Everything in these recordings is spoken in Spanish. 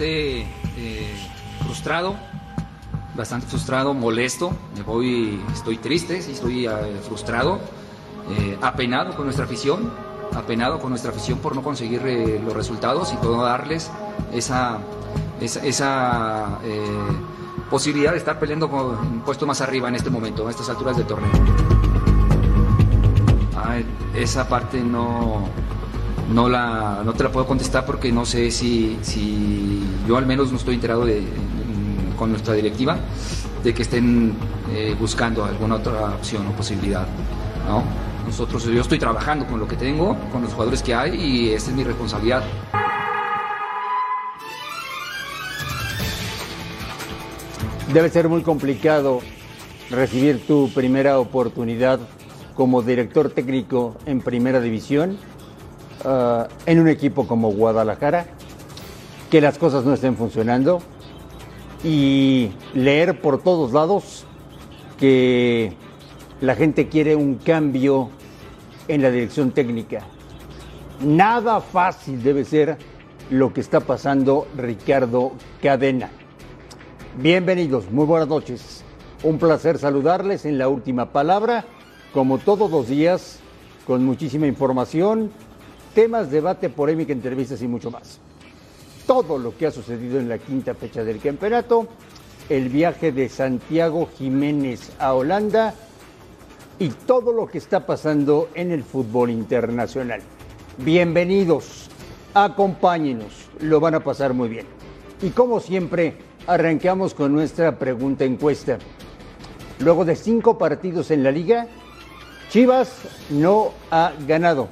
bastante eh, frustrado, bastante frustrado, molesto. Me voy, estoy triste, sí, estoy eh, frustrado, eh, apenado con nuestra afición, apenado con nuestra afición por no conseguir eh, los resultados y por darles esa, esa, esa eh, posibilidad de estar peleando con un puesto más arriba en este momento, a estas alturas del torneo. Esa parte no, no, la, no te la puedo contestar porque no sé si, si yo al menos no estoy enterado de, mm, con nuestra directiva de que estén eh, buscando alguna otra opción o posibilidad. ¿no? Nosotros, yo estoy trabajando con lo que tengo, con los jugadores que hay y esa es mi responsabilidad. Debe ser muy complicado recibir tu primera oportunidad como director técnico en primera división ah, en un equipo como Guadalajara, que las cosas no estén funcionando y leer por todos lados que la gente quiere un cambio en la dirección técnica. Nada fácil debe ser lo que está pasando Ricardo Cadena. Bienvenidos, muy buenas noches. Un placer saludarles en la última palabra, como todos los días, con muchísima información, temas, debate, polémica, entrevistas y mucho más. Todo lo que ha sucedido en la quinta fecha del campeonato, el viaje de Santiago Jiménez a Holanda y todo lo que está pasando en el fútbol internacional. Bienvenidos, acompáñenos, lo van a pasar muy bien. Y como siempre, arrancamos con nuestra pregunta encuesta. Luego de cinco partidos en la liga, Chivas no ha ganado.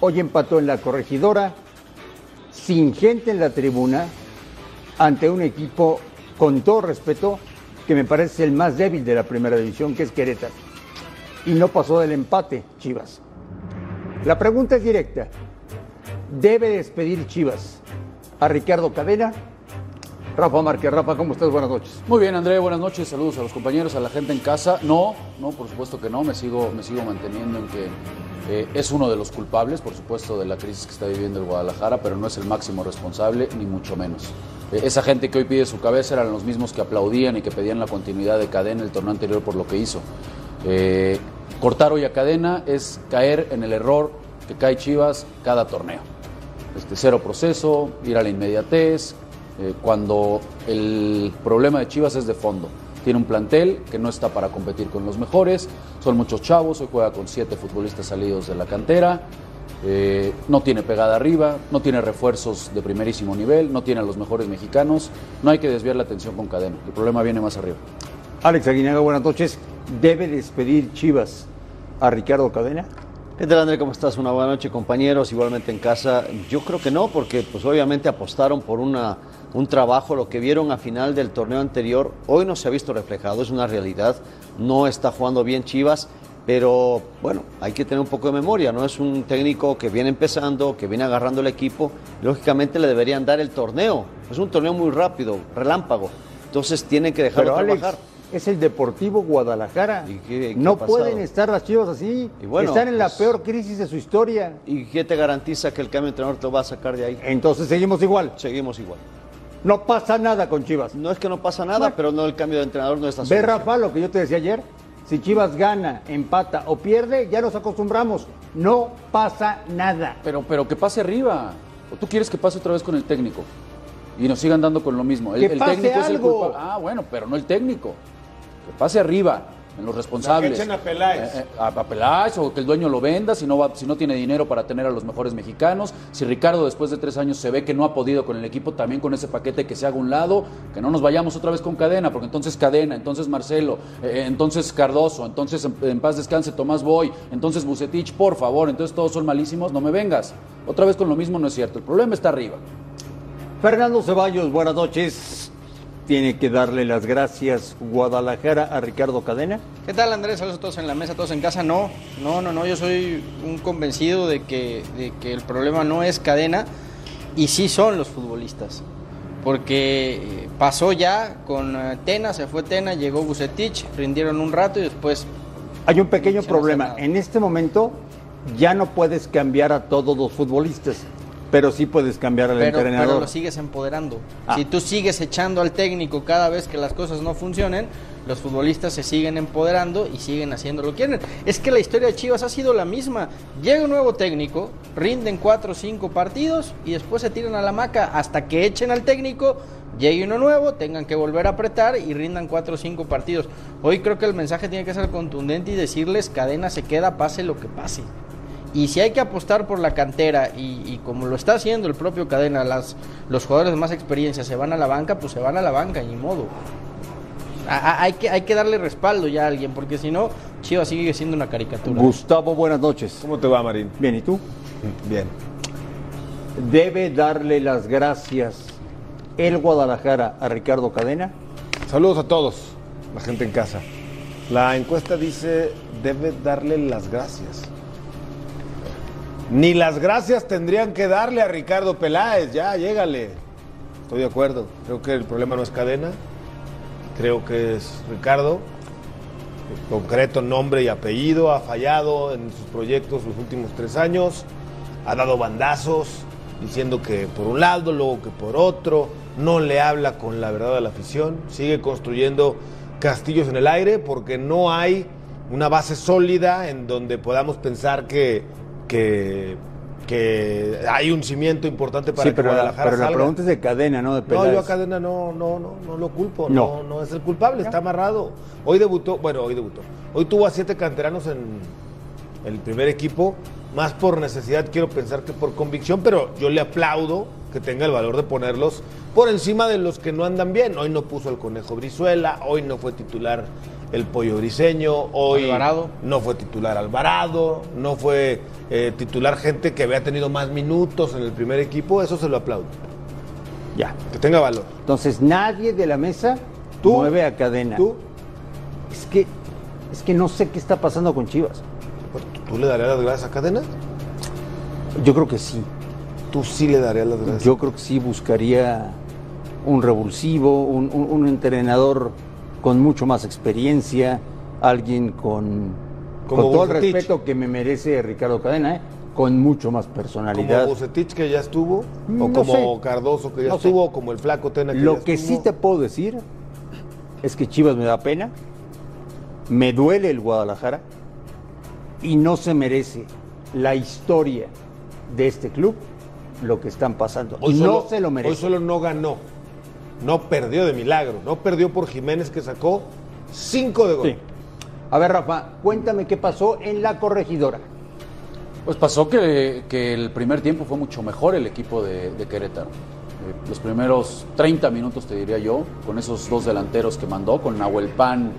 Hoy empató en la corregidora, sin gente en la tribuna, ante un equipo, con todo respeto, que me parece el más débil de la primera división, que es Querétaro. Y no pasó del empate, Chivas. La pregunta es directa. ¿Debe despedir Chivas a Ricardo Cadena? Rafa Márquez. Rafa, ¿cómo estás? Buenas noches. Muy bien, André, buenas noches, saludos a los compañeros, a la gente en casa. No, no, por supuesto que no, me sigo, me sigo manteniendo en que eh, es uno de los culpables, por supuesto, de la crisis que está viviendo el Guadalajara, pero no es el máximo responsable, ni mucho menos. Eh, esa gente que hoy pide su cabeza eran los mismos que aplaudían y que pedían la continuidad de cadena el torneo anterior por lo que hizo. Eh, cortar hoy a cadena es caer en el error que cae Chivas cada torneo. Este, cero proceso, ir a la inmediatez, eh, cuando el problema de Chivas es de fondo. Tiene un plantel que no está para competir con los mejores, son muchos chavos, hoy juega con siete futbolistas salidos de la cantera, eh, no tiene pegada arriba, no tiene refuerzos de primerísimo nivel, no tiene a los mejores mexicanos, no hay que desviar la atención con cadena, el problema viene más arriba. Alex Aguinaga, buenas noches. ¿Debe despedir Chivas a Ricardo Cadena? ¿Qué tal, André? ¿Cómo estás? Una buena noche, compañeros. Igualmente en casa. Yo creo que no, porque pues obviamente apostaron por una, un trabajo, lo que vieron a final del torneo anterior, hoy no se ha visto reflejado, es una realidad. No está jugando bien Chivas, pero bueno, hay que tener un poco de memoria, ¿no? Es un técnico que viene empezando, que viene agarrando el equipo. Lógicamente le deberían dar el torneo. Es un torneo muy rápido, relámpago. Entonces tienen que dejarlo Pero Alex, trabajar. Es el Deportivo Guadalajara. ¿Y qué- qué no pueden estar las Chivas así. Y bueno, Están en la pues- peor crisis de su historia. ¿Y qué te garantiza que el cambio de entrenador te lo va a sacar de ahí? Entonces seguimos igual. Seguimos igual. No pasa nada con Chivas. No es que no pasa nada, Bueno. pero no el cambio de entrenador no está Ve. Rafa, lo que yo te decía ayer. Si Chivas gana, empata o pierde, ya nos acostumbramos. No pasa nada. Pero, pero que pase arriba. ¿O tú quieres que pase otra vez con el técnico? Y nos sigan dando con lo mismo. El, Que el pase técnico es el algo. culpable. Ah, bueno, pero no el técnico. Que pase arriba, en los responsables. echen a Peláez. Eh, eh, a, a Peláez, o que el dueño lo venda si no, va, si no tiene dinero para tener a los mejores mexicanos. Si Ricardo después de tres años se ve que no ha podido con el equipo, también con ese paquete que se haga a un lado, que no nos vayamos otra vez con cadena, porque entonces cadena, entonces Marcelo, eh, entonces Cardoso, entonces en, en paz descanse Tomás Boy, entonces Bucetich, por favor, entonces todos son malísimos, no me vengas. Otra vez con lo mismo no es cierto. El problema está arriba. Fernando Ceballos, buenas noches. Tiene que darle las gracias Guadalajara a Ricardo Cadena. ¿Qué tal Andrés? Saludos a todos en la mesa, todos en casa. No, no, no, no. Yo soy un convencido de que, de que el problema no es cadena y sí son los futbolistas. Porque eh, pasó ya con eh, Tena, se fue Tena, llegó Bucetich, rindieron un rato y después Hay un pequeño problema. En este momento ya no puedes cambiar a todos los futbolistas. Pero sí puedes cambiar al pero, entrenador. pero lo sigues empoderando. Ah. Si tú sigues echando al técnico cada vez que las cosas no funcionen, los futbolistas se siguen empoderando y siguen haciendo lo que quieren. Es que la historia de Chivas ha sido la misma. Llega un nuevo técnico, rinden cuatro o cinco partidos y después se tiran a la maca hasta que echen al técnico, llegue uno nuevo, tengan que volver a apretar y rindan cuatro o cinco partidos. Hoy creo que el mensaje tiene que ser contundente y decirles cadena se queda, pase lo que pase. Y si hay que apostar por la cantera y, y como lo está haciendo el propio Cadena, las, los jugadores de más experiencia se van a la banca, pues se van a la banca, ni modo. A- a- hay, que, hay que darle respaldo ya a alguien, porque si no, Chivas sigue siendo una caricatura. Gustavo, buenas noches. ¿Cómo te va, Marín? Bien, ¿y tú? Bien. ¿Debe darle las gracias el Guadalajara a Ricardo Cadena? Saludos a todos, la gente en casa. La encuesta dice, debe darle las gracias. Ni las gracias tendrían que darle a Ricardo Peláez, ya, llégale. Estoy de acuerdo. Creo que el problema no es cadena. Creo que es Ricardo. Concreto, nombre y apellido. Ha fallado en sus proyectos los últimos tres años. Ha dado bandazos diciendo que por un lado, luego que por otro. No le habla con la verdad a la afición. Sigue construyendo castillos en el aire porque no hay una base sólida en donde podamos pensar que, que, que hay un cimiento importante para sí, que pero, la, Guadalajara pero la salga. pregunta es de Cadena, no de No, yo a Cadena no, no, no, no lo culpo. No. No. no, es el culpable, está amarrado. Hoy debutó, bueno, hoy debutó. Hoy tuvo a siete canteranos en el primer equipo, más por necesidad, quiero pensar que por convicción, pero yo le aplaudo que tenga el valor de ponerlos por encima de los que no andan bien. Hoy no puso el conejo Brizuela, hoy no fue titular el pollo briseño, hoy Alvarado. no fue titular Alvarado, no fue eh, titular gente que había tenido más minutos en el primer equipo, eso se lo aplaudo. Ya. Que tenga valor. Entonces nadie de la mesa Tú, mueve a Cadena. Tú, Es que, es que no sé qué está pasando con Chivas. pues, ¿tú le darías las gracias a Cadena? Yo creo que sí. Tú sí le darías las gracias. Yo creo que sí buscaría un revulsivo, un, un- un entrenador con mucho más experiencia, alguien con, Como con todo el respeto que me merece Ricardo Cadena, ¿eh? con mucho más personalidad. Como Bucetich que ya estuvo, o No como sé. Cardoso que ya No sé. estuvo, o como el Flaco Tena que ya Lo que sí te puedo decir es que Chivas me da pena, me duele el Guadalajara y no se merece la historia de este club lo que están pasando. Hoy no solo- se lo merece. Hoy solo no ganó. No perdió de milagro. No perdió por Jiménez que sacó cinco de gol. Sí. A ver, Rafa, cuéntame qué pasó en la corregidora. Pues pasó que, que el primer tiempo fue mucho mejor el equipo de, de Querétaro. Eh, los primeros 30 minutos, te diría yo, con esos dos delanteros que mandó, con Nahuel Pan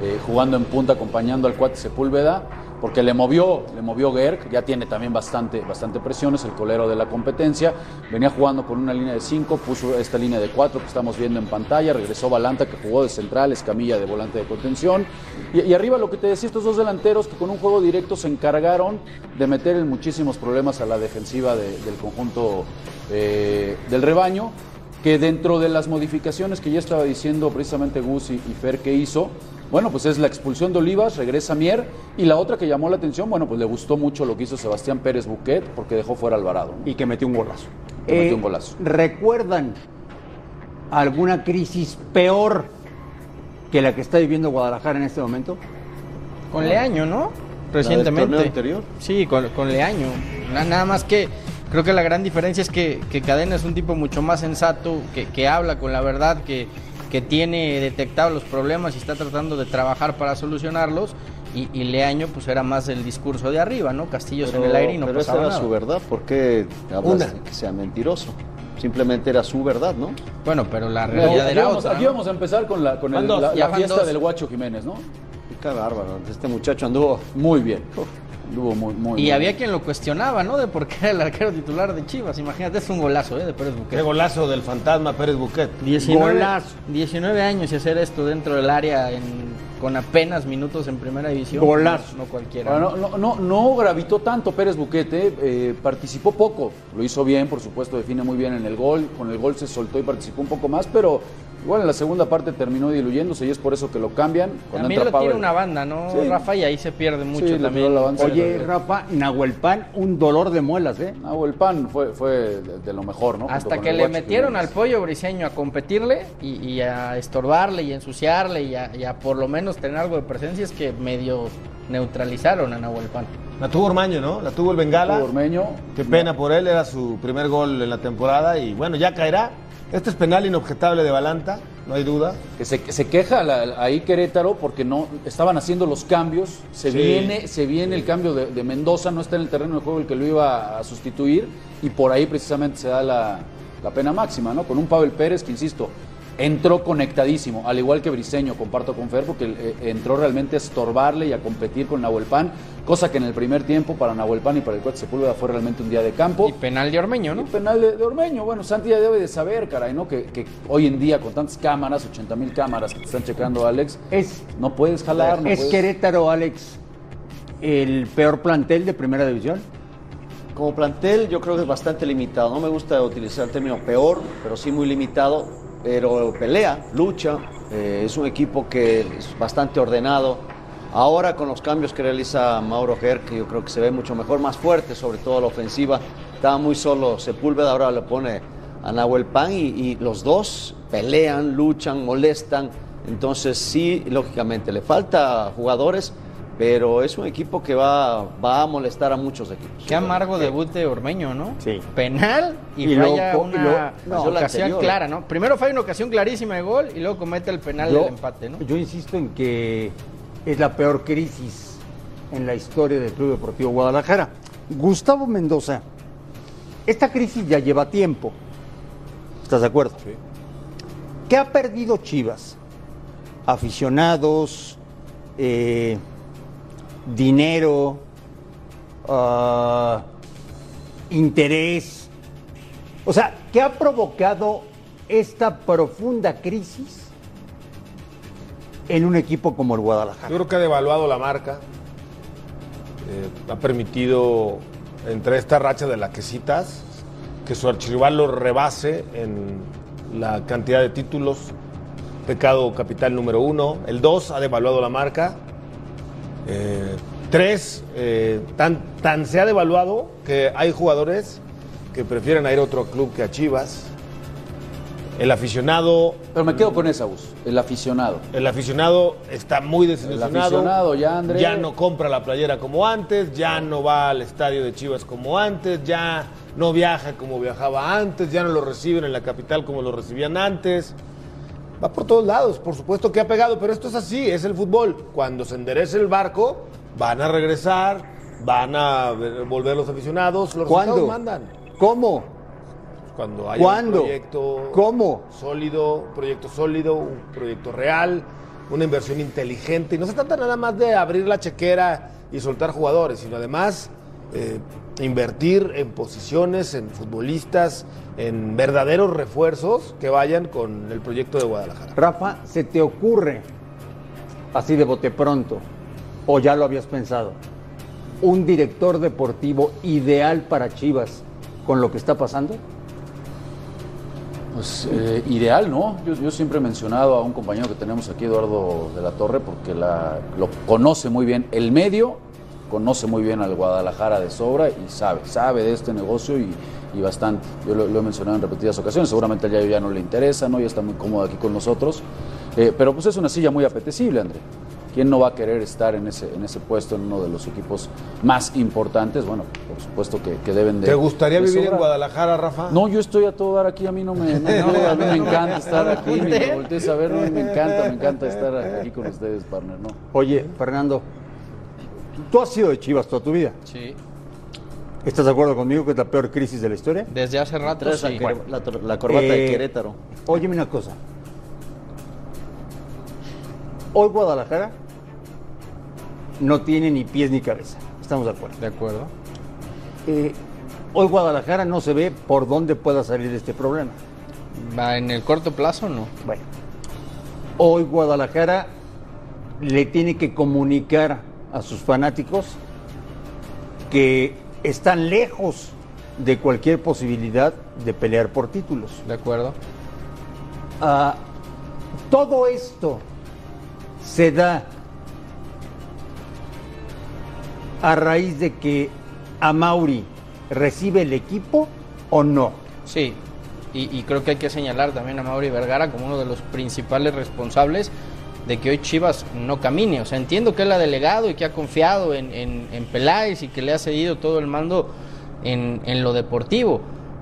eh, jugando en punta, acompañando al cuate Sepúlveda, porque le movió, le movió Gerg, ya tiene también bastante, bastante presión, es el colero de la competencia. Venía jugando con una línea de 5, puso esta línea de 4 que estamos viendo en pantalla, regresó Balanta que jugó de central, Escamilla de volante de contención. Y, arriba lo que te decía, estos dos delanteros que con un juego directo se encargaron de meter en muchísimos problemas a la defensiva de- del conjunto eh, del rebaño que dentro de las modificaciones que ya estaba diciendo precisamente Gus y, y Fer que hizo, bueno, pues es la expulsión de Olivas, regresa Mier, y la otra que llamó la atención, bueno, pues le gustó mucho lo que hizo Sebastián Pérez Buquet, porque dejó fuera a Alvarado. ¿no? Y que metió un golazo. Que metió un golazo. ¿Recuerdan alguna crisis peor que la que está viviendo Guadalajara en este momento? Con Leaño, ¿no? Recientemente. anterior? Sí, con, con Leaño. Na- Nada más que creo que la gran diferencia es que, que Cadena es un tipo mucho más sensato, que, que habla con la verdad, que, que tiene detectado los problemas y está tratando de trabajar para solucionarlos. Y, y Leaño pues era más el discurso de arriba, ¿no? Castillos en el aire y no pero esa pasaba era nada. su verdad, ¿por qué hablas que sea mentiroso? Simplemente era su verdad, ¿no? Bueno, pero la realidad aquí, era vamos, otra. aquí ¿no? vamos a empezar con la, con el- Van dos, la, fiesta dos. del Guacho Jiménez, ¿no? Qué bárbaro, este muchacho anduvo Muy bien. Anduvo muy, muy Y bien. había quien lo cuestionaba, ¿no? De por qué era el arquero titular de Chivas. Imagínate, es un golazo, ¿eh? De Pérez Buquet. Qué golazo del fantasma Pérez Buquet. 19, Golazo. 19 años y hacer esto dentro del área en- con apenas minutos en primera división. Golazo. No, no cualquiera. Bueno, no, no, no gravitó tanto Pérez Buquete, eh, participó poco, lo hizo bien, por supuesto, define muy bien en el gol, con el gol se soltó y participó un poco más, pero, Igual en la segunda parte terminó diluyéndose y es por eso que lo cambian. Cuando También entra lo tiene una banda, ¿no, Sí. Rafa? Y ahí se pierde mucho Sí, también. la banda. Oye. Rafa, Nahuel Pan, un dolor de muelas, ¿eh? Ah, o el pan fue, fue de, de lo mejor, ¿no? Hasta que le Guacho metieron al pollo briseño a competirle y, y a estorbarle y a ensuciarle y a, y a por lo menos tener algo de presencia es que medio neutralizaron a Nahuel Pan. La tuvo Ormaño, ¿no? La tuvo el Bengala. Tuvo Ormeño. Qué pena por él, era su primer gol en la temporada y bueno, ya caerá. Este es penal inobjetable de Balanta, no hay duda. Que se, se queja la- ahí Querétaro porque no estaban haciendo los cambios. Se Sí. viene, se viene el cambio de, de Mendoza, no está en el terreno de juego el que lo iba a sustituir y por ahí precisamente se da la, la pena máxima, ¿no? Con un Pavel Pérez que, insisto, entró conectadísimo, al igual que Briseño, comparto con Fer, porque eh, entró realmente a estorbarle y a competir con Nahuel Pan, cosa que en el primer tiempo para Nahuel Pan y para el Cuate Sepúlveda fue realmente un día de campo. Y penal de Ormeño, ¿no? Un penal de, de Ormeño. Bueno, Santi ya debe de saber, caray, ¿no? Que, que hoy en día, con tantas cámaras, 80 mil cámaras que te están checando, Alex, Es, no puedes jalar. No ¿Es puedes- Querétaro, Alex, el peor plantel de primera división? Como plantel yo creo que es bastante limitado. No me gusta utilizar el término peor, pero sí muy limitado. Pero pelea, lucha. eh, es un equipo que es bastante ordenado. Ahora con los cambios que realiza Mauro Ger, que yo creo que se ve mucho mejor, más fuerte, sobre todo la ofensiva. Estaba muy solo Sepúlveda, ahora le pone a Nahuel Pan y, y los dos pelean, luchan, molestan. Entonces sí, lógicamente, le falta jugadores, pero es un equipo que va, va a molestar a muchos equipos. Qué amargo debut de Ormeño, ¿no? Sí. Penal y, Y falla luego- una y luego- no, ocasión anterior. clara, ¿no? Primero falla una ocasión clarísima de gol y luego comete el penal Yo- del empate, ¿no? Yo insisto en que es la peor crisis en la historia del Club Deportivo Guadalajara. Gustavo Mendoza, esta crisis ya lleva tiempo. ¿Estás de acuerdo? ¿Qué ha perdido Chivas? Aficionados, eh, dinero, ah, interés. O sea, ¿qué ha provocado esta profunda crisis en un equipo como el Guadalajara? Yo creo que ha devaluado la marca. eh, ha permitido, entre esta racha de la que citas, que su archirrival lo rebase en la cantidad de títulos. Pecado capital número uno. El dos ha devaluado la marca. Eh, tres, eh, tan, tan se ha devaluado que hay jugadores que prefieren a ir a otro club que a Chivas. El aficionado Pero me quedo con esa, Gus. El aficionado. el aficionado está muy desilusionado. aficionado ya, André. Ya no compra la playera como antes, ya no va al estadio de Chivas como antes, ya no viaja como viajaba antes, ya no lo reciben en la capital como lo recibían antes. Va por todos lados, por supuesto que ha pegado, pero esto es así, es el fútbol. Cuando se enderece el barco, van a regresar, van a ver- volver los aficionados, los ¿Cuándo? mandan. ¿Cómo? Cuando haya ¿Cuándo? un proyecto ¿Cómo? sólido, un proyecto sólido, un proyecto real, una inversión inteligente. Y no se trata nada más de abrir la chequera y soltar jugadores, sino además eh, invertir en posiciones, en futbolistas, en verdaderos refuerzos que vayan con el proyecto de Guadalajara. Rafa, ¿se te ocurre, así de bote pronto, o ya lo habías pensado, un director deportivo ideal para Chivas con lo que está pasando? Pues eh, ideal, ¿no? Yo, yo siempre he mencionado a un compañero que tenemos aquí, Eduardo de la Torre, porque la, lo conoce muy bien. El medio conoce muy bien al Guadalajara de sobra y sabe, sabe de este negocio y, y bastante. Yo lo, lo he mencionado en repetidas ocasiones, seguramente a él ya no le interesa, ¿no? Ya está muy cómodo aquí con nosotros. Eh, pero pues es una silla muy apetecible, André. ¿Quién no va a querer estar en ese, en ese puesto, en uno de los equipos más importantes? Bueno, por supuesto que, que deben de... ¿Te gustaría de vivir en. Guadalajara, Rafa? No, yo estoy a todo dar aquí, a mí no me, no, no, a mí me encanta estar aquí, me voltees a ver, no, me encanta, me encanta estar aquí con ustedes, partner, ¿no? Oye, Fernando, tú has sido de Chivas toda tu vida. Sí. ¿Estás de acuerdo conmigo que es la peor crisis de la historia? Desde hace rato la, sí. cor- la tor- la corbata Eh, de Querétaro. Óyeme una cosa. Hoy Guadalajara no tiene ni pies ni cabeza. Estamos de acuerdo. De acuerdo. Eh, hoy Guadalajara no se ve por dónde pueda salir este problema. Va en el corto plazo, no. Bueno, hoy Guadalajara le tiene que comunicar a sus fanáticos que están lejos de cualquier posibilidad de pelear por títulos. De acuerdo. Ah, todo esto se da a raíz de que a Mauri recibe el equipo o no. Sí, y, y creo que hay que señalar también a Mauri Vergara como uno de los principales responsables de que hoy Chivas no camine. O sea, entiendo que él ha delegado y que ha confiado en, en, Peláez y que le ha cedido todo el mando en, en lo deportivo.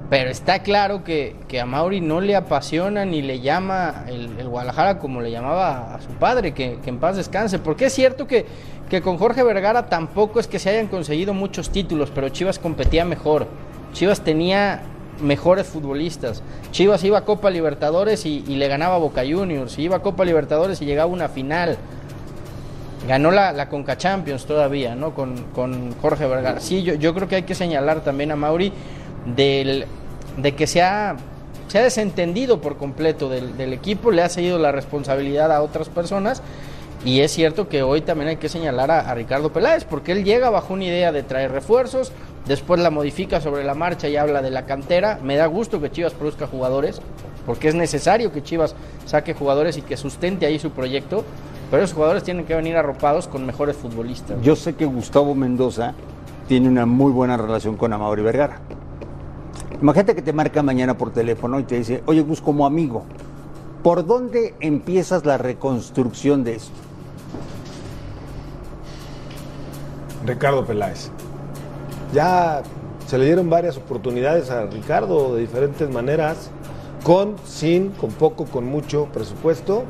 Pero está claro que, que, a Mauri no le apasiona ni le llama el, el Guadalajara como le llamaba a su padre, que, que, en paz descanse. Porque es cierto que, que con Jorge Vergara tampoco es que se hayan conseguido muchos títulos, pero Chivas competía mejor. Chivas tenía mejores futbolistas. Chivas iba a Copa Libertadores y, le ganaba Boca Juniors, iba a Copa Libertadores y llegaba a una final. Ganó la, la Conca Champions todavía, ¿no? Con, con Jorge Vergara. Sí, yo, yo, creo que hay que señalar también a Mauri del, de que se ha, se ha desentendido por completo del, equipo, le ha cedido la responsabilidad a otras personas. Y es cierto que hoy también hay que señalar a Ricardo Peláez, porque él llega bajo una idea de traer refuerzos, después la modifica sobre la marcha y habla de la cantera. Me da gusto que Chivas produzca jugadores, porque es necesario que Chivas saque jugadores y que sustente ahí su proyecto, pero esos jugadores tienen que venir arropados con mejores futbolistas. Yo sé que Gustavo Mendoza tiene una muy buena relación con Amaury Vergara. Imagínate que te marca mañana por teléfono y te dice, oye Gus, como amigo, ¿por dónde empiezas la reconstrucción de esto? Ricardo Peláez. Ya se le dieron varias oportunidades a Ricardo de diferentes maneras, con, sin, con poco, con mucho presupuesto,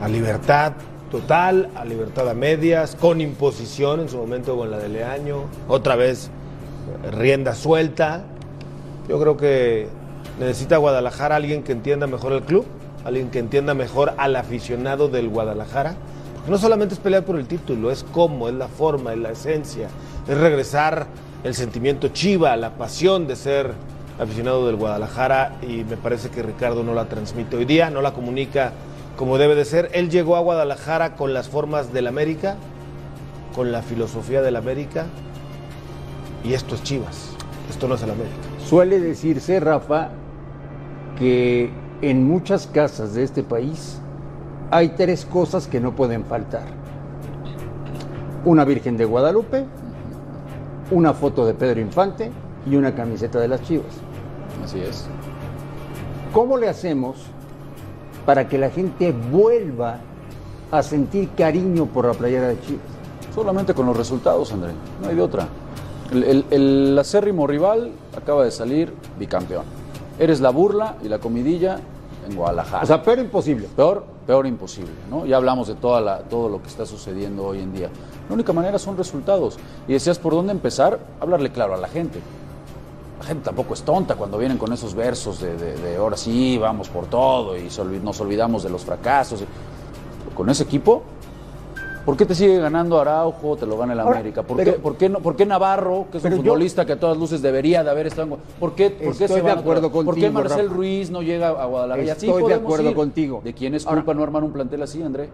a libertad total, a libertad a medias, con imposición en su momento con la de Leaño, otra vez rienda suelta. Yo creo que necesita Guadalajara alguien que entienda mejor el club, alguien que entienda mejor al aficionado del Guadalajara. No solamente es pelear por el título, es cómo, es la forma, es la esencia, es regresar el sentimiento chiva, la pasión de ser aficionado del Guadalajara y me parece que Ricardo no la transmite hoy día, no la comunica como debe de ser. Él llegó a Guadalajara con las formas del América, con la filosofía del América y esto es Chivas, esto no es el América. Suele decirse, Rafa, que en muchas casas de este país hay tres cosas que no pueden faltar. Una Virgen de Guadalupe, una foto de Pedro Infante y una camiseta de las Chivas. Así es. ¿Cómo le hacemos para que la gente vuelva a sentir cariño por la playera de Chivas? Solamente con los resultados, André. No hay de otra. El, el, el acérrimo rival acaba de salir bicampeón. Eres la burla y la comidilla en Guadalajara. O sea, peor imposible. Peor, peor imposible, ¿no? Ya hablamos de toda todo lo que está sucediendo hoy en día. La única manera son resultados. Y decías, ¿por dónde empezar? Hablarle claro a la gente. La gente tampoco es tonta cuando vienen con esos versos de, de, de ahora sí, vamos por todo y nos olvidamos de los fracasos. Con ese equipo, ¿Por qué te sigue ganando Araujo? Te lo gana el América. ¿Por, pero, qué, ¿por, qué, no, ¿Por, qué, Navarro, que es un futbolista yo, que a todas luces debería de haber estado en ¿Por qué, por qué se de acuerdo contigo, ¿Por qué Marcel Rafa. Ruiz no llega a Guadalajara? Estoy de acuerdo ir. contigo. ¿De quién es culpa Ahora, no armar un plantel así, André?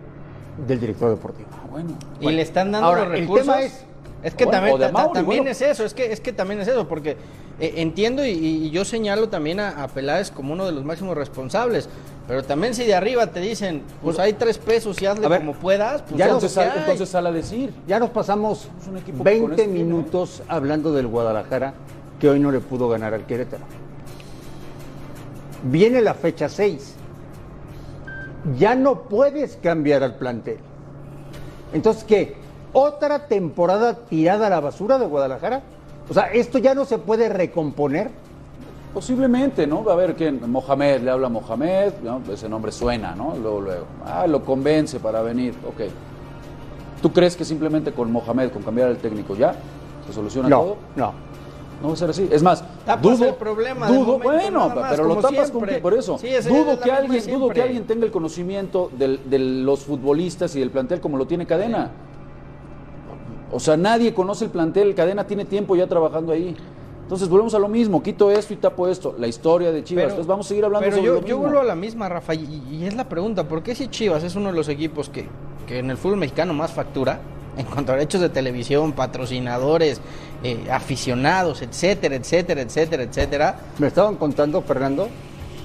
Del director deportivo. Ah, bueno. Y bueno. le están dando Ahora, los recursos. El tema es, es que bueno, también, Mauri, también bueno. es eso, es que, es que también es eso, porque eh, entiendo y, y, yo señalo también a, a, Peláez como uno de los máximos responsables, pero también si de arriba te dicen, pues hay tres pesos y hazle ver, como puedas, pues ya entonces, sal, entonces sal a decir. Ya nos pasamos 20 este minutos hablando del Guadalajara que hoy no le pudo ganar al Querétaro. Viene la fecha 6. Ya no puedes cambiar al plantel. Entonces, ¿qué? otra temporada tirada a la basura de Guadalajara? O sea, ¿esto ya no se puede recomponer? Posiblemente, ¿no? A ver, ¿quién? Mohamed, le habla a Mohamed, ¿no? ese nombre suena, ¿no? Luego, luego. Ah, lo convence para venir, ok. ¿Tú crees que simplemente con Mohamed, con cambiar el técnico, ya se soluciona no, todo? No, no va a ser así. Es más, tapas dudo, el problema dudo, momento, bueno, más, pero lo tapas con, siempre. por eso. Sí, dudo que alguien, dudo que alguien tenga el conocimiento del, de los futbolistas y del plantel como lo tiene Cadena. O sea, nadie conoce el plantel, Cadena tiene tiempo ya trabajando ahí. Entonces volvemos a lo mismo, quito esto y tapo esto, la historia de Chivas. Pero, Entonces vamos a seguir hablando pero sobre yo, lo mismo. yo vuelvo a la misma, Rafa, y, y, es la pregunta, ¿por qué si Chivas es uno de los equipos que, que en el fútbol mexicano más factura, en cuanto a derechos de televisión, patrocinadores, eh, aficionados, etcétera, etcétera, etcétera, etcétera? Me estaban contando, Fernando,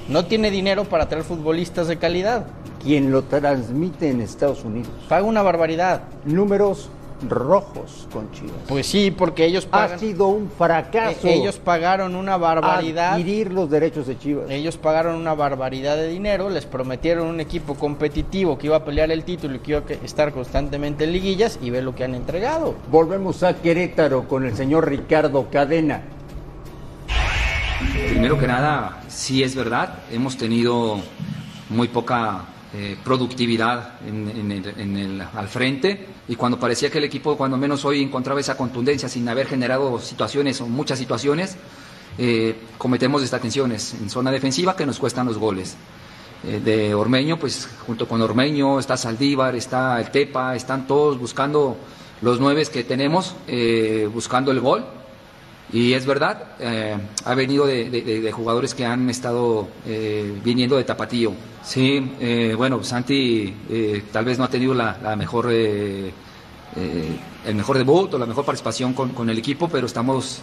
no tiene dinero para traer futbolistas de calidad. Quien lo transmite en Estados Unidos. Paga una barbaridad. Números rojos con Chivas. Pues sí, porque ellos pagan. Ha sido un fracaso. Eh, ellos pagaron una barbaridad. Adquirir los derechos de Chivas. Ellos pagaron una barbaridad de dinero, les prometieron un equipo competitivo que iba a pelear el título y que iba a estar constantemente en liguillas y ve lo que han entregado. Volvemos a Querétaro con el señor Ricardo Cadena. Primero que nada, sí es verdad, hemos tenido muy poca eh, productividad en, el, al frente y cuando parecía que el equipo cuando menos hoy encontraba esa contundencia sin haber generado situaciones o muchas situaciones, eh, cometemos desatenciones en zona defensiva que nos cuestan los goles. Eh, de Ormeño, pues junto con Ormeño está Saldívar, está el Tepa, están todos buscando los nueve que tenemos, buscando el gol y es verdad, eh, ha venido de, jugadores que han estado eh, viniendo de Tapatío. Sí, eh, bueno, Santi tal vez no ha tenido la, mejor, el mejor debut o la mejor participación con, el equipo, pero estamos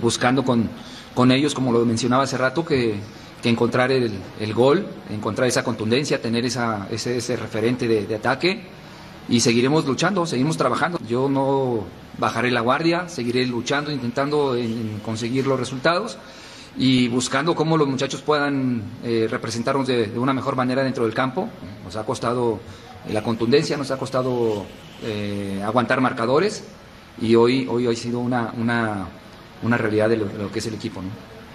buscando con, con, ellos, como lo mencionaba hace rato, que, encontrar el, gol, encontrar esa contundencia, tener esa, ese, ese referente de ataque y seguiremos luchando, seguimos trabajando. Yo no bajaré la guardia, seguiré luchando, intentando en conseguir los resultados y buscando cómo los muchachos puedan eh, representarnos de, una mejor manera dentro del campo. Nos ha costado eh, la contundencia, nos ha costado eh, aguantar marcadores y hoy, hoy ha sido una, una, una realidad de lo, que es el equipo.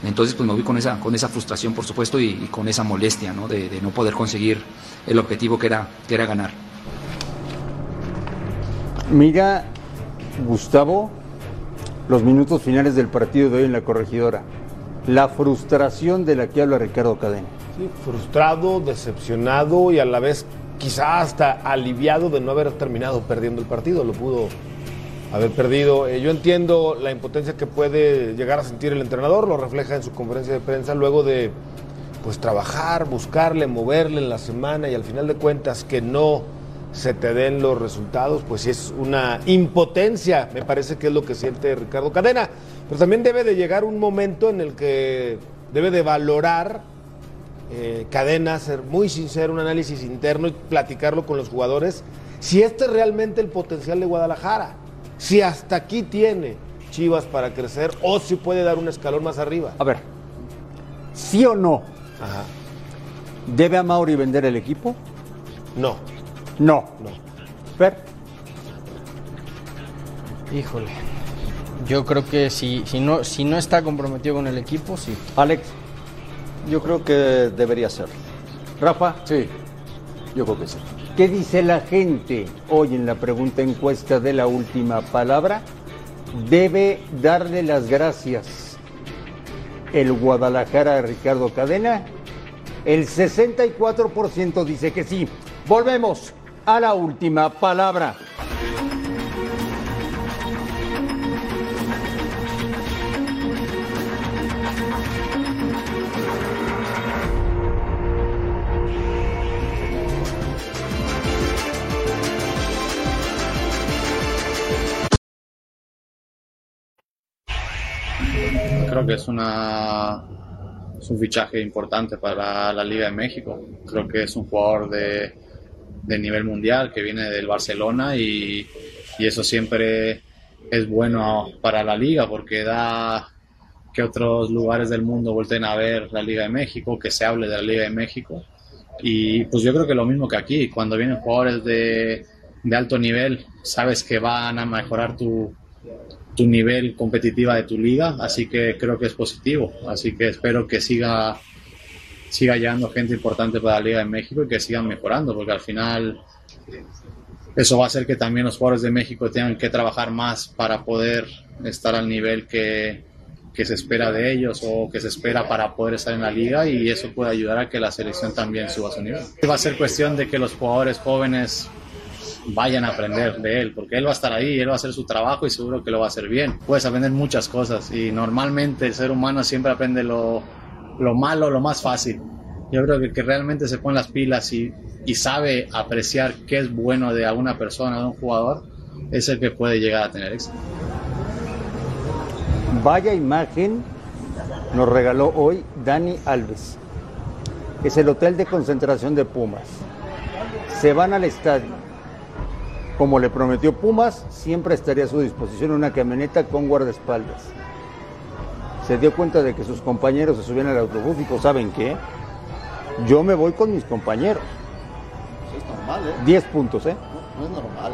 Entonces pues me voy con esa, con esa frustración por supuesto y, con esa molestia ¿no? De, de, no poder conseguir el objetivo que era, que era ganar. Mira, Gustavo, los minutos finales del partido de hoy en la corregidora. La frustración de la que habla Ricardo Cadena. Sí, frustrado, decepcionado y a la vez quizá hasta aliviado de no haber terminado perdiendo el partido. Lo pudo haber perdido. Eh, yo entiendo la impotencia que puede llegar a sentir el entrenador, lo refleja en su conferencia de prensa luego de pues trabajar, buscarle, moverle en la semana y al final de cuentas que no se te den los resultados, pues es una impotencia, me parece que es lo que siente Ricardo Cadena. Pero también debe de llegar un momento en el que debe de valorar eh, Cadena, ser muy sincero, un análisis interno y platicarlo con los jugadores, si este es realmente el potencial de Guadalajara, si hasta aquí tiene Chivas para crecer o si puede dar un escalón más arriba. A ver, ¿sí o no? Ajá. ¿Debe a Mauri vender el equipo? No. No. No. Ver. Híjole. Yo creo que si, si, no, si no está comprometido con el equipo, sí. Alex. Yo creo que debería ser. Rafa. Sí. Yo creo que sí. ¿Qué dice la gente hoy en la pregunta encuesta de la última palabra? Debe darle las gracias el Guadalajara de Ricardo Cadena. El 64% dice que sí. Volvemos a la última palabra. Creo que es una un fichaje importante para la Liga de México. Creo que es un jugador de, de nivel mundial que viene del Barcelona y, y, eso siempre es bueno para la liga porque da que otros lugares del mundo vuelten a ver la Liga de México, que se hable de la Liga de México. Y pues yo creo que lo mismo que aquí, cuando vienen jugadores de, de alto nivel, sabes que van a mejorar tu, tu nivel competitiva de tu liga, así que creo que es positivo. Así que espero que siga siga llegando gente importante para la Liga de México y que sigan mejorando, porque al final eso va a hacer que también los jugadores de México tengan que trabajar más para poder estar al nivel que, que se espera de ellos o que se espera para poder estar en la liga y eso puede ayudar a que la selección también suba su nivel. Va a ser cuestión de que los jugadores jóvenes vayan a aprender de él, porque él va a estar ahí, él va a hacer su trabajo y seguro que lo va a hacer bien. Puedes aprender muchas cosas y normalmente el ser humano siempre aprende lo, lo malo, lo más fácil. Yo creo que el que realmente se pone las pilas y, y sabe apreciar qué es bueno de alguna persona, de un jugador, es el que puede llegar a tener éxito. Vaya imagen nos regaló hoy Dani Alves. es el hotel de concentración de Pumas. Se van al estadio. Como le prometió Pumas, siempre estaría a su disposición una camioneta con guardaespaldas. Se dio cuenta de que sus compañeros se subían al autobús y dijo, ¿saben qué? Yo me voy con mis compañeros. Eso es normal, ¿eh? 10 puntos, ¿eh? No, no es normal.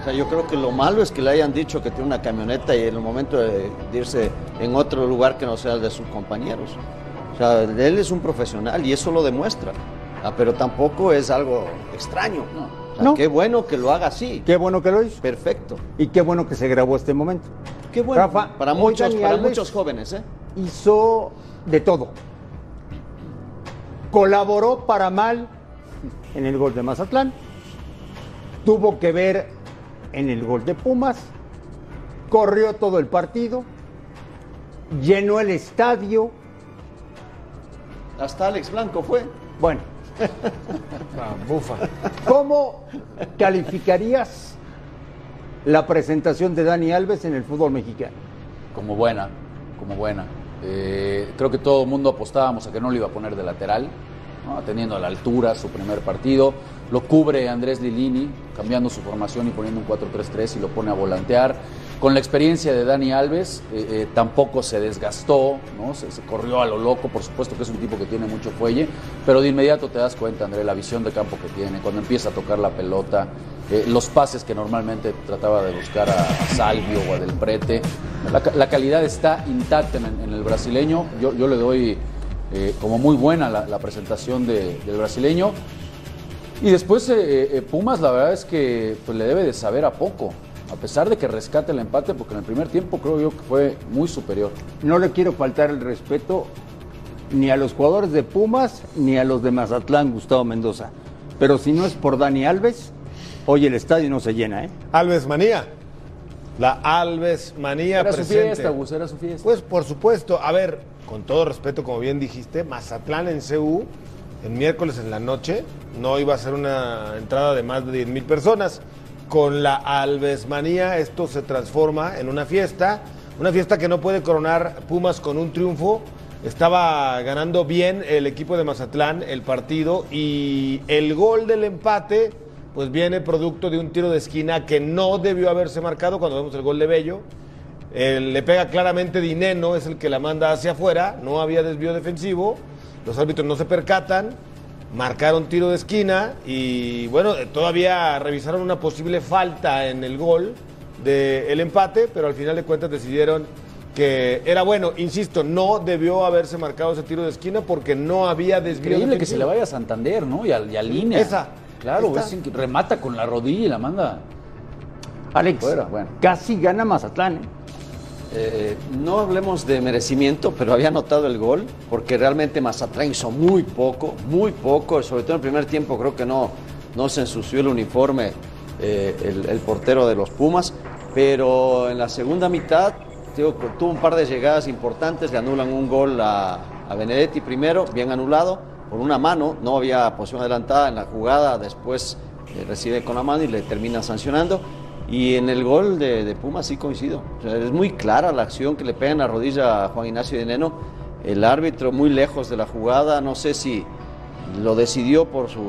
O sea, yo creo que lo malo es que le hayan dicho que tiene una camioneta y en el momento de, de irse en otro lugar que no sea el de sus compañeros. O sea, él es un profesional y eso lo demuestra. Ah, pero tampoco es algo extraño. O sea, No. Qué bueno que lo haga así. Qué bueno que lo hizo. Perfecto. Y qué bueno que se grabó este momento. Qué bueno. Rafa, para muchos, para muchos jóvenes, ¿eh? Hizo de todo. Colaboró para mal en el gol de Mazatlán. Tuvo que ver en el gol de Pumas. Corrió todo el partido. Llenó el estadio. Hasta Alex Blanco fue. Bueno, Ah, bufa. ¿cómo calificarías la presentación de Dani Alves en el fútbol mexicano? como buena, como buena. Eh, creo que todo el mundo apostábamos a que no lo iba a poner de lateral, ¿no? teniendo a la altura su primer partido. Lo cubre Andrés Lilini, cambiando su formación y poniendo un 4-3-3 y lo pone a volantear. Con la experiencia de Dani Alves, eh, eh, tampoco se desgastó, ¿no? se, corrió a lo loco, por supuesto que es un tipo que tiene mucho fuelle, pero de inmediato te das cuenta, André, la visión de campo que tiene, cuando empieza a tocar la pelota, eh, los pases que normalmente trataba de buscar a, Salvio o a Del Prete. La, ca- la calidad está intacta en, el brasileño. Yo, le doy eh, como muy buena la, presentación de- del brasileño. Y después eh, Pumas, la verdad es que pues, le debe de saber a poco. A pesar de que rescate el empate, porque en el primer tiempo creo yo que fue muy superior. No le quiero faltar el respeto ni a los jugadores de Pumas ni a los de Mazatlán, Gustavo Mendoza. Pero si no es por Dani Alves, hoy el estadio no se llena, ¿eh? Alves Manía. La Alves Manía Era su fiesta, Gus, era su fiesta. Pues por supuesto, a ver, con todo respeto, como bien dijiste, Mazatlán en CU, el miércoles en la noche, no iba a ser una entrada de más de 10 mil personas. Con la Alvesmanía esto se transforma en una fiesta, una fiesta que no puede coronar Pumas con un triunfo. Estaba ganando bien el equipo de Mazatlán el partido y el gol del empate pues viene producto de un tiro de esquina que no debió haberse marcado cuando vemos el gol de Bello. Eh, le pega claramente Dineno, es el que la manda hacia afuera, no había desvío defensivo, los árbitros no se percatan, marcaron tiro de esquina y bueno, eh, todavía revisaron una posible falta en el gol del empate, pero al final de cuentas decidieron que era bueno, insisto, no debió haberse marcado ese tiro de esquina porque no había desvío Increíble que se le vaya a Santander, ¿no? Y a, y a línea. Esa. Claro, es remata con la rodilla y la manda. Alex, Fuera, bueno. casi gana Mazatlán, ¿eh? Eh, no hablemos de merecimiento, pero había notado el gol, porque realmente Mazatlán hizo muy poco, muy poco, sobre todo en el primer tiempo creo que no, no se ensució el uniforme eh, el, el portero de los Pumas, pero en la segunda mitad tuvo un par de llegadas importantes, le anulan un gol a, a Benedetti primero, bien anulado, por una mano, no había posición adelantada en la jugada, después eh, recibe con la mano y le termina sancionando. Y en el gol de, de Pumas sí coincido. Es muy clara la acción que le pega en la rodilla a Juan Ignacio Dineno. El árbitro muy lejos de la jugada, no sé si lo decidió por, su,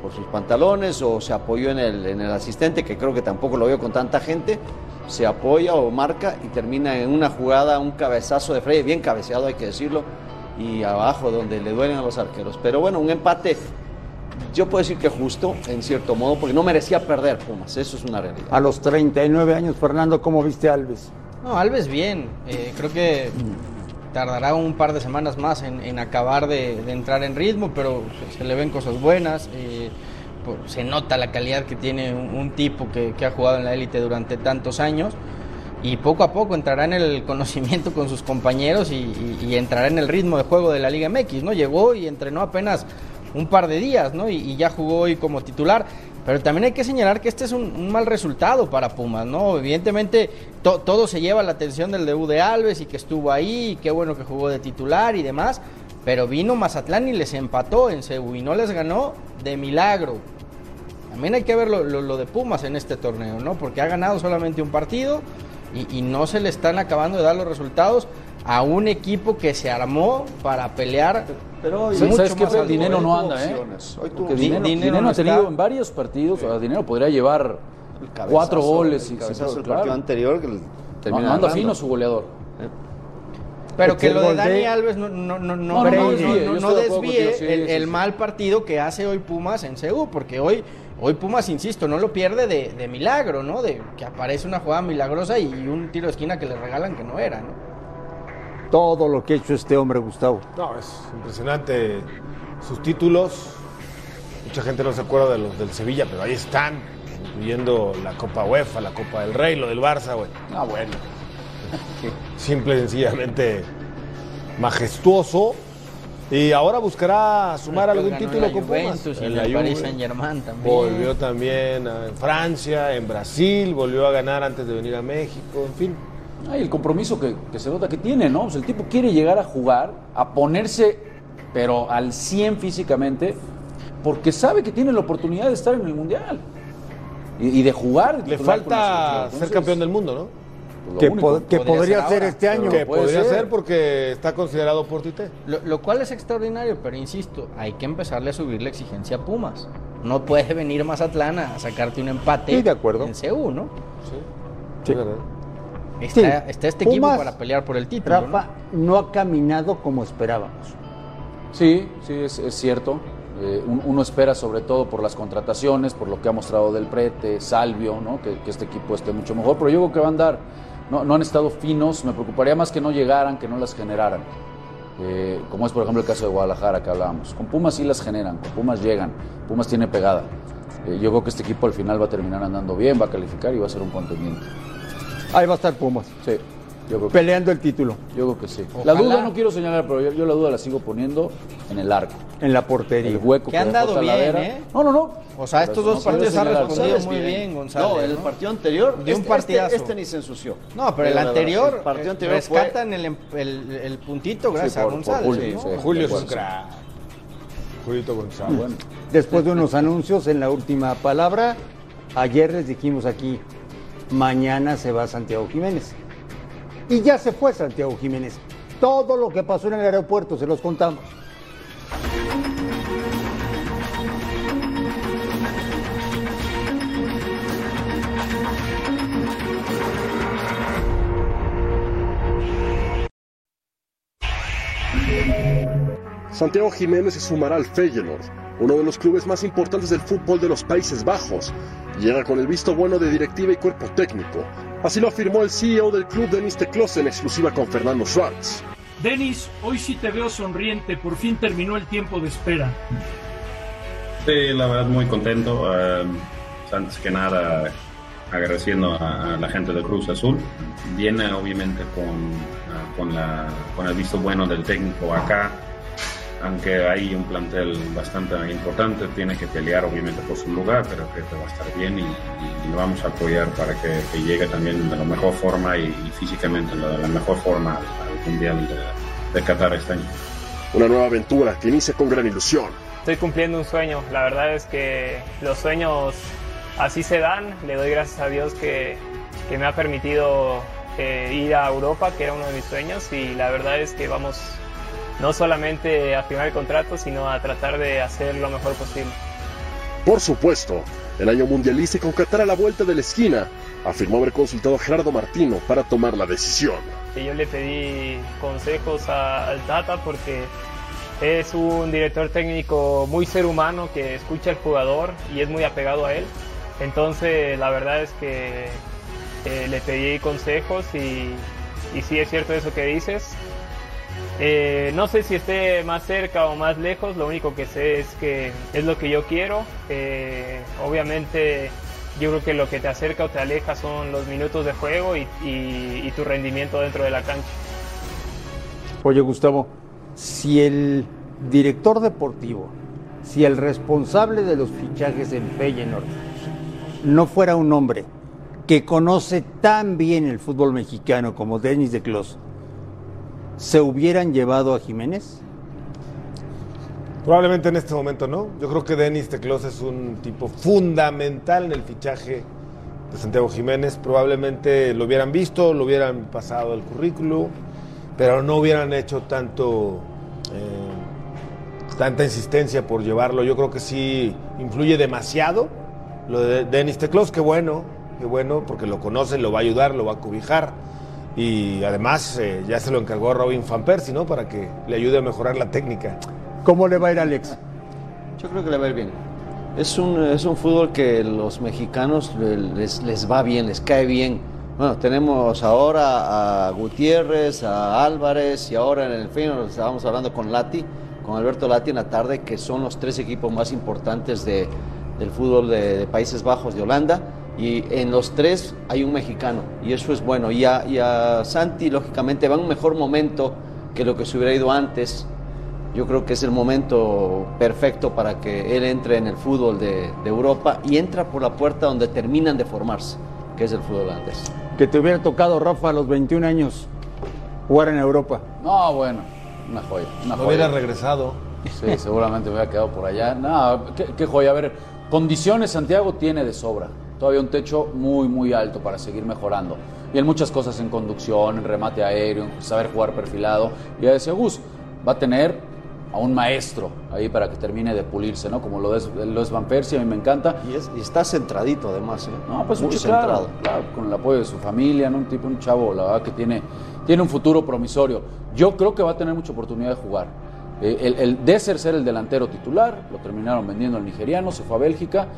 por sus pantalones o se apoyó en el, en el asistente, que creo que tampoco lo vio con tanta gente. Se apoya o marca y termina en una jugada, un cabezazo de Freire, bien cabeceado hay que decirlo, y abajo donde le duelen a los arqueros. Pero bueno, un empate yo puedo decir que justo, en cierto modo, porque no merecía perder Pumas, eso es una realidad. A los 39 años, Fernando, ¿cómo viste a Alves? No, Alves bien. Eh, creo que tardará un par de semanas más en, en acabar de, de entrar en ritmo, pero se, se le ven cosas buenas. eh, por- se nota la calidad que tiene un, un tipo que, que ha jugado en la élite durante tantos años. Y poco a poco entrará en el conocimiento con sus compañeros y, entrará en el ritmo de juego de la Liga MX, ¿no? Llegó y entrenó apenas un par de días, ¿no? Y, ya jugó hoy como titular. Pero también hay que señalar que este es un, mal resultado para Pumas, ¿no? Evidentemente to- todo se lleva la atención del debut de Alves y que estuvo ahí, y qué bueno que jugó de titular y demás. Pero vino Mazatlán y les empató en Cebu y no les ganó de milagro. También hay que ver lo, lo- lo de Pumas en este torneo, ¿no? Porque ha ganado solamente un partido Y, y no se le están acabando de dar los resultados a un equipo que se armó para pelear. Pero hoy- ¿Sabes, mucho ¿sabes qué? más Fe? alto. Dinero no anda, ¿eh? Hoy dinero, dinero dinero no ha tenido está. en varios partidos, o sea, dinero podría llevar el cabezazo, cuatro goles. El y- cabezazo sí, claro. partido anterior que No, no anda fino su goleador. Pero que El lo de Dani de- Alves no, no, no, no, No, no, no, no desvíe, sí, el, sí, el sí. mal partido que hace hoy Pumas en CEU, porque hoy, hoy Pumas, insisto, no lo pierde de, de milagro, ¿no? De que aparece una jugada milagrosa y un tiro de esquina que le regalan que no era, ¿no? Todo lo que ha hecho este hombre, Gustavo. No, es impresionante sus títulos. Mucha gente no se acuerda de los del Sevilla, pero ahí están, incluyendo la Copa UEFA, la Copa del Rey, lo del Barça, güey. Ah, bueno. Simple y sencillamente majestuoso. Y ahora buscará sumar algún título la con Pumas. Juventus y En en la el Paris Juve. Saint Germain también. Volvió también a- en Francia, en Brasil, volvió a ganar antes de venir a México, en fin. Ay, el compromiso que, que se nota que tiene, ¿no? Pues el tipo quiere llegar a jugar, a ponerse, pero al 100 físicamente, porque sabe que tiene la oportunidad de estar en el Mundial. Y, y de jugar. de Le falta ser campeón del mundo, ¿no? Lo Que, único. po- que podría ser ser ahora, este año. Que podría ser. ser porque está considerado por Tite. Lo, lo cual es extraordinario, pero insisto, hay que empezarle a subir la exigencia a Pumas. No puede venir Mazatlán a sacarte un empate Sí, de acuerdo. en CU, ¿no? Sí. Está, Sí. está este equipo para pelear por el título. ¿no? Rafa no ha caminado como esperábamos. Sí, sí, es, es cierto. Eh, un- uno espera sobre todo por las contrataciones, por lo que ha mostrado Del Prete, Salvio, ¿no? que, que este equipo esté mucho mejor, pero yo creo que va a andar, no, no han estado finos, me preocuparía más que no llegaran, que no las generaran. Eh, como es por ejemplo el caso de Guadalajara que hablábamos. Con Pumas sí las generan, con Pumas llegan, Pumas tiene pegada. Eh, yo creo que este equipo al final va a terminar andando bien, va a calificar y va a ser un contendiente. Ahí va a estar Pumas, Sí, yo creo que, peleando el título yo creo que sí. La duda no quiero señalar, pero yo, yo la duda la sigo poniendo en el arco. en la El portería. hueco Que han dado bien. ¿eh? No, no, no. O sea, estos dos no partidos ha señalar. respondido González muy bien, González. No, el ¿no? partido anterior. De un este- partidazo. Este, este ni se ensució. No, pero el anterior, El partido eh, anterior fue. rescatan el, em- el, el puntito gracias Sí, a por- por González. Julio, ¿no? sí. Julio es un crack. Julito González. Bueno, Después de unos anuncios en la última palabra, ayer les dijimos aquí, mañana se va Santiago Jiménez. Y ya se fue Santiago Jiménez. Todo lo que pasó en el aeropuerto se los contamos. Santiago Jiménez se sumará al Feyenoord, uno de los clubes más importantes del fútbol de los Países Bajos. Llega con el visto bueno de directiva y cuerpo técnico. Así lo afirmó el CEO del club Denis Teclos en exclusiva con Fernando Schwartz. Denis, hoy sí te veo sonriente, por fin terminó el tiempo de espera. Sí, la verdad muy contento. eh, antes que nada, agradeciendo a, a la gente de Cruz Azul. Viene obviamente con, ah, con, la, con el visto bueno del técnico acá. Aunque hay un plantel bastante importante, tiene que pelear obviamente por su lugar, pero creo que va a estar bien y, y- y lo vamos a apoyar para que, que llegue también de la mejor forma y, y físicamente de la, la mejor forma al, al Mundial de, de Qatar este año. Una nueva aventura que inicia con gran ilusión. Estoy cumpliendo un sueño. La verdad es que los sueños así se dan. Le doy gracias a Dios que, que me ha permitido eh, ir a Europa, que era uno de mis sueños. Y la verdad es que vamos no solamente a firmar el contrato, sino a tratar de hacer lo mejor posible. Por supuesto, el año mundialista y con Qatar a la vuelta de la esquina, afirmó haber consultado a Gerardo Martino para tomar la decisión. Yo le pedí consejos a- al Tata porque es un director técnico muy ser humano que escucha al jugador y es muy apegado a él. Entonces la verdad es que eh, le pedí consejos y, y sí es cierto eso que dices. Eh, no sé si esté más cerca o más lejos, lo único que sé es que es lo que yo quiero. Eh, obviamente yo creo que lo que te acerca o te aleja son los minutos de juego y, y- tu rendimiento dentro de la cancha. Oye, Gustavo, si el director deportivo, si el responsable de los fichajes en Feyenoord no fuera un hombre que conoce tan bien el fútbol mexicano como Denis de Clos, ¿se hubieran llevado a Jiménez? Probablemente en este momento no. Yo creo que Denis Teclos es un tipo fundamental en el fichaje de Santiago Jiménez. Probablemente lo hubieran visto, lo hubieran pasado el currículo, pero no hubieran hecho tanto, eh, tanta insistencia por llevarlo. Yo creo que sí influye demasiado lo de Denis Teclos, qué bueno, qué bueno, porque lo conoce, lo va a ayudar, lo va a cobijar. Y además eh, ya se lo encargó Robin Van Persie, ¿no? Para que le ayude a mejorar la técnica. ¿Cómo le va a ir a Alex? Yo creo que le va a ir bien. Es un, es un fútbol que los mexicanos les, les va bien, les cae bien. Bueno, tenemos ahora a Gutiérrez, a Álvarez y ahora en el Feyenoord estábamos hablando con Lati, con Alberto Lati en la tarde, que son los tres equipos más importantes de, del fútbol de, de Países Bajos de Holanda y en los tres hay un mexicano y eso es bueno. Y a, y a Santi, lógicamente, va en un mejor momento que lo que se hubiera ido antes. Yo creo que es el momento perfecto para que él entre en el fútbol de, de Europa y entra por la puerta donde terminan de formarse, que es el fútbol holandés. Que te hubiera tocado, Rafa, a los 21 años jugar en Europa. No, bueno, una joya. Una No joya. hubiera regresado. Sí, seguramente me hubiera quedado por allá. No, qué, qué joya. A ver, condiciones Santiago tiene de sobra. Todavía un techo muy, muy alto para seguir mejorando. Y en muchas cosas en conducción, en remate aéreo, en saber jugar perfilado. Y ya decía Gus, va a tener a un maestro ahí para que termine de pulirse, ¿no? Como lo es, lo es Van Persie, a mí me encanta. Y, es- y está centradito además, ¿eh? No, pues muy un chico, claro, centrado. claro, con el apoyo de su familia, ¿no? un tipo, un chavo, la verdad que tiene, tiene un futuro promisorio. Yo creo que va a tener mucha oportunidad de jugar. Eh, el, el Desser ser el delantero titular, lo terminaron vendiendo al nigeriano, se fue a Bélgica.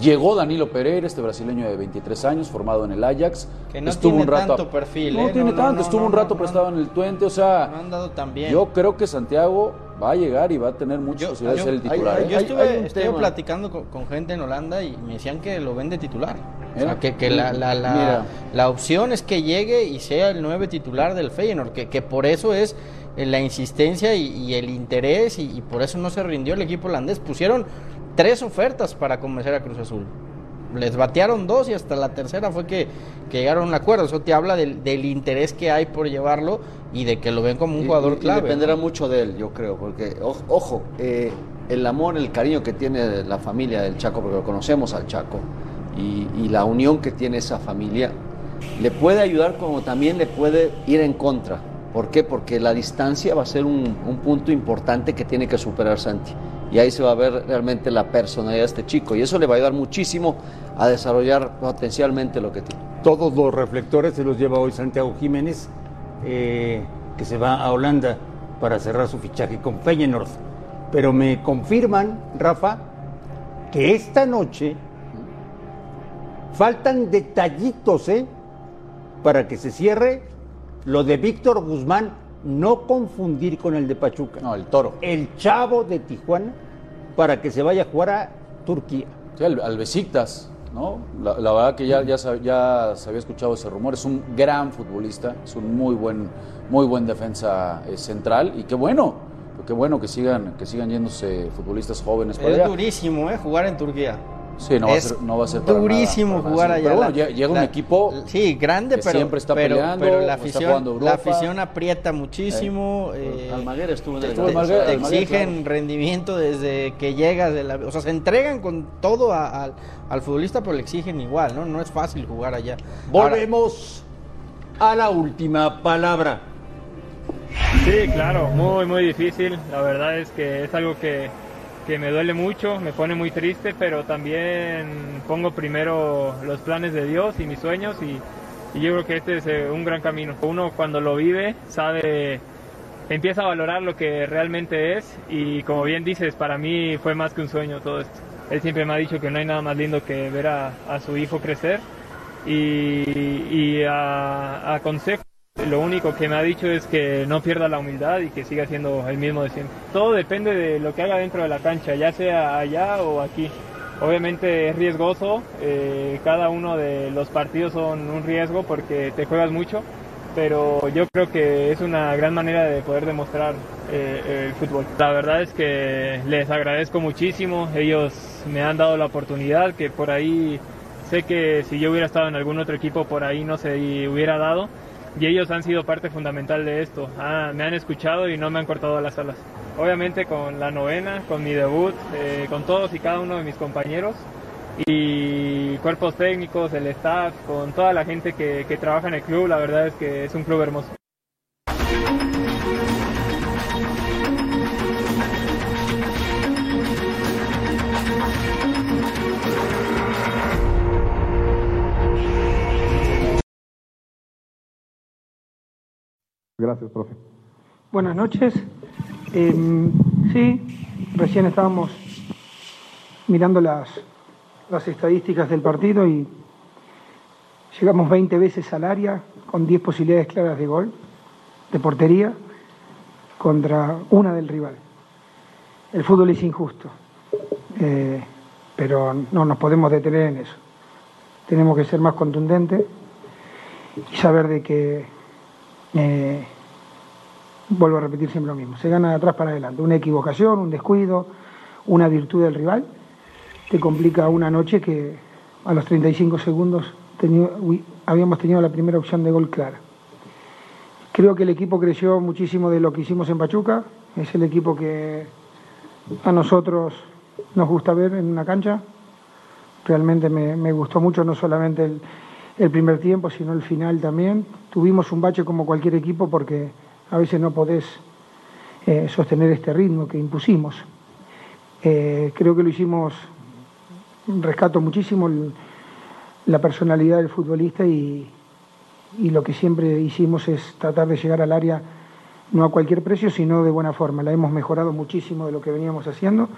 Llegó Danilo Pereira, este brasileño de 23 años, formado en el Ajax. Que no estuvo tiene un rato tanto perfil, No ¿eh? tiene No, tanto, no, estuvo no, un rato no. prestado en el Twente, o sea, No han dado tan bien. yo creo que Santiago va a llegar y va a tener muchas posibilidades de ser el titular. hay- ¿eh? Yo estuve, hay platicando con, con gente en Holanda y me decían que lo ven de titular. O sea, que, que la, la, la, Mira. la opción es que llegue y sea el nueve titular del Feyenoord, que, que por eso es la insistencia y, y el interés y, y por eso no se rindió el equipo holandés. Pusieron tres ofertas para convencer a Cruz Azul. Les batearon dos y hasta la tercera fue que, que llegaron a un acuerdo. Eso te habla del, del interés que hay por llevarlo y de que lo ven como un jugador y- y clave. dependerá ¿no? mucho de él, yo creo, porque, o- ojo, eh, el amor, el cariño que tiene la familia del Chaco, porque lo conocemos al Chaco, y, y la unión que tiene esa familia, le puede ayudar como también le puede ir en contra. ¿Por qué? Porque la distancia va a ser un, un punto importante que tiene que superar Santi. Y ahí se va a ver realmente la personalidad de este chico. Y eso le va a ayudar muchísimo a desarrollar potencialmente lo que tiene. Todos los reflectores se los lleva hoy Santiago Jiménez, eh, que se va a Holanda para cerrar su fichaje con Feyenoord. Pero me confirman, Rafa, que esta noche faltan detallitos, ¿eh? Para que se cierre lo de Víctor Guzmán, no confundir con el de Pachuca. No, el toro. El chavo de Tijuana, para que se vaya a jugar a Turquía. Sí, al, al Besiktas, ¿no? La, la verdad que ya, ya, se- ya se había escuchado ese rumor. Es un gran futbolista, es un muy buen, muy buen defensa eh, central y qué bueno, qué bueno que sigan, que sigan yéndose futbolistas jóvenes para Es allá. durísimo, ¿eh? Jugar en Turquía. Sí, no va a Es ser, no va a ser para durísimo nada, para jugar nada. allá. Pero bueno, La- llega, un la- equipo Sí, grande, que pero siempre está pero, peleando, pero la afición, la afición aprieta muchísimo. eh, Almaguer estuvo en el te, Almaguer, te Almaguer, exigen rendimiento desde que llegas de la, o sea, se entregan con todo a- al- al futbolista, pero le exigen igual, ¿no? No es fácil jugar allá. Ahora, Volvemos a la última palabra. Sí, claro, muy, muy difícil. La verdad es que es algo que, que me duele mucho, me pone muy triste, pero también pongo primero los planes de Dios y mis sueños y, y yo creo que este es eh, un gran camino. Uno cuando lo vive sabe, empieza a valorar lo que realmente es y como bien dices, para mí fue más que un sueño todo esto. Él siempre me ha dicho que no hay nada más lindo que ver a, a su hijo crecer y, y a, a consejo. Lo único que me ha dicho es que no pierda la humildad y que siga siendo el mismo de siempre. Todo depende de lo que haga dentro de la cancha, ya sea allá o aquí. Obviamente es riesgoso, eh, cada uno de los partidos son un riesgo porque te juegas mucho, pero yo creo que es una gran manera de poder demostrar eh, el fútbol. La verdad es que les agradezco muchísimo, ellos me han dado la oportunidad que por ahí sé que si yo hubiera estado en algún otro equipo por ahí no se hubiera dado y ellos han sido parte fundamental de esto. Ah, me han escuchado y no me han cortado las alas. Obviamente con la novena, con mi debut, eh, con todos y cada uno de mis compañeros, y cuerpos técnicos, el staff, con toda la gente que, que trabaja en el club, la verdad es que es un club hermoso. Gracias, profe. Buenas noches. Eh, sí, recién estábamos mirando las, las estadísticas del partido y llegamos 20 veces al área con 10 posibilidades claras de gol, de portería, contra una del rival. El fútbol es injusto, eh, pero no nos podemos detener en eso. Tenemos que ser más contundentes y saber de que eh, vuelvo a repetir siempre lo mismo, se gana de atrás para adelante. Una equivocación, un descuido, una virtud del rival, te complica una noche que a los 35 segundos habíamos tenido la primera opción de gol clara. Creo que el equipo creció muchísimo de lo que hicimos en Pachuca, es el equipo que a nosotros nos gusta ver en una cancha. Realmente me, me gustó mucho no solamente el, el primer tiempo, sino el final también. Tuvimos un bache como cualquier equipo porque a veces no podés eh, sostener este ritmo que impusimos. Eh, creo que lo hicimos, rescato muchísimo la personalidad del futbolista y, y, lo que siempre hicimos es tratar de llegar al área no a cualquier precio, sino de buena forma. La hemos mejorado muchísimo de lo que veníamos haciendo.